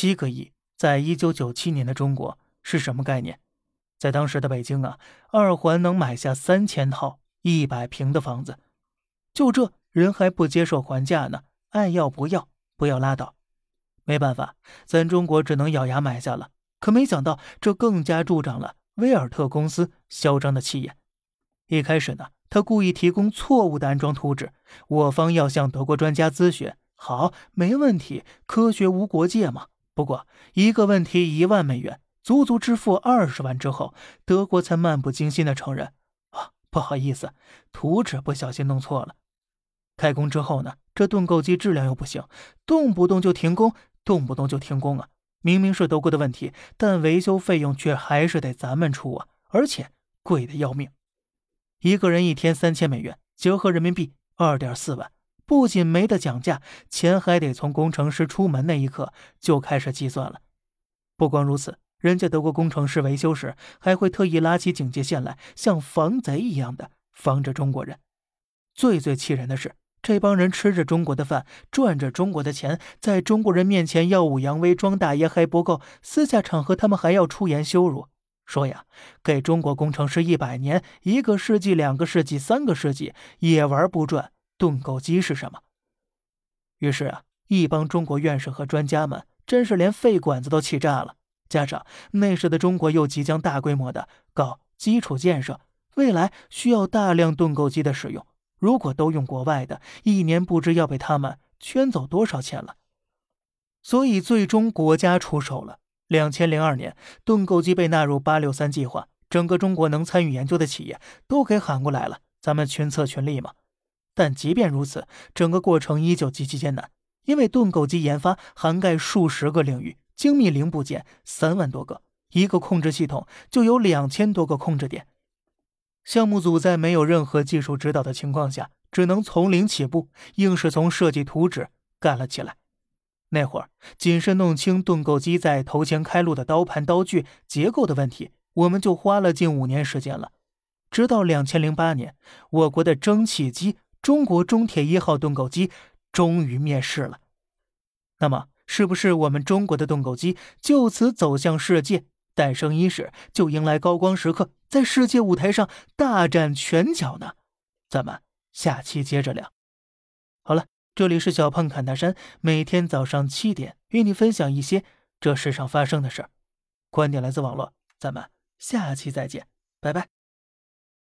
七个亿，在一九九七年的中国是什么概念？在当时的北京啊，二环能买下三千套一百平的房子，就这人还不接受还价呢，爱要不要，不要拉倒。没办法，咱中国只能咬牙买下了。可没想到，这更加助长了威尔特公司嚣张的气焰。一开始呢，他故意提供错误的安装图纸，我方要向德国专家咨询。好，没问题，科学无国界嘛。不过一个问题一万美元，足足支付二十万之后，德国才漫不经心的承认：“啊，不好意思，图纸不小心弄错了。”开工之后呢，这盾构机质量又不行，动不动就停工，动不动就停工啊！明明是德国的问题，但维修费用却还是得咱们出啊，而且贵的要命。一个人一天三千美元，折合人民币二点四万，不仅没得讲价，钱还得从工程师出门那一刻就开始计算了。不光如此，人家德国工程师维修时还会特意拉起警戒线来，像防贼一样的防着中国人。最最气人的是。这帮人吃着中国的饭，赚着中国的钱，在中国人面前耀武扬威、装大爷还不够，私下场合他们还要出言羞辱，说呀，给中国工程师一百年、一个世纪、两个世纪、三个世纪也玩不转盾构机是什么。于是啊，一帮中国院士和专家们真是连肺管子都气炸了。加上那时的中国又即将大规模的搞基础建设，未来需要大量盾构机的使用。如果都用国外的，一年不知要被他们圈走多少钱了。所以最终国家出手了。两千零二年，盾构机被纳入“八六三”计划，整个中国能参与研究的企业都给喊过来了，咱们群策群力嘛。但即便如此，整个过程依旧极其艰难，因为盾构机研发涵盖数十个领域，精密零部件三万多个，一个控制系统就有两千多个控制点。项目组在没有任何技术指导的情况下，只能从零起步，硬是从设计图纸干了起来。那会儿，仅是弄清盾构机在头前开路的刀盘、刀具结构的问题，我们就花了近五年时间了。直到两千零八年，我国的蒸汽机——中国中铁一号盾构机终于面世了。那么，是不是我们中国的盾构机就此走向世界？诞生伊始，就迎来高光时刻，在世界舞台上大展拳脚呢。咱们下期接着聊。好了，这里是小胖侃大山，每天早上七点与你分享一些这世上发生的事儿。观点来自网络，咱们下期再见，拜拜。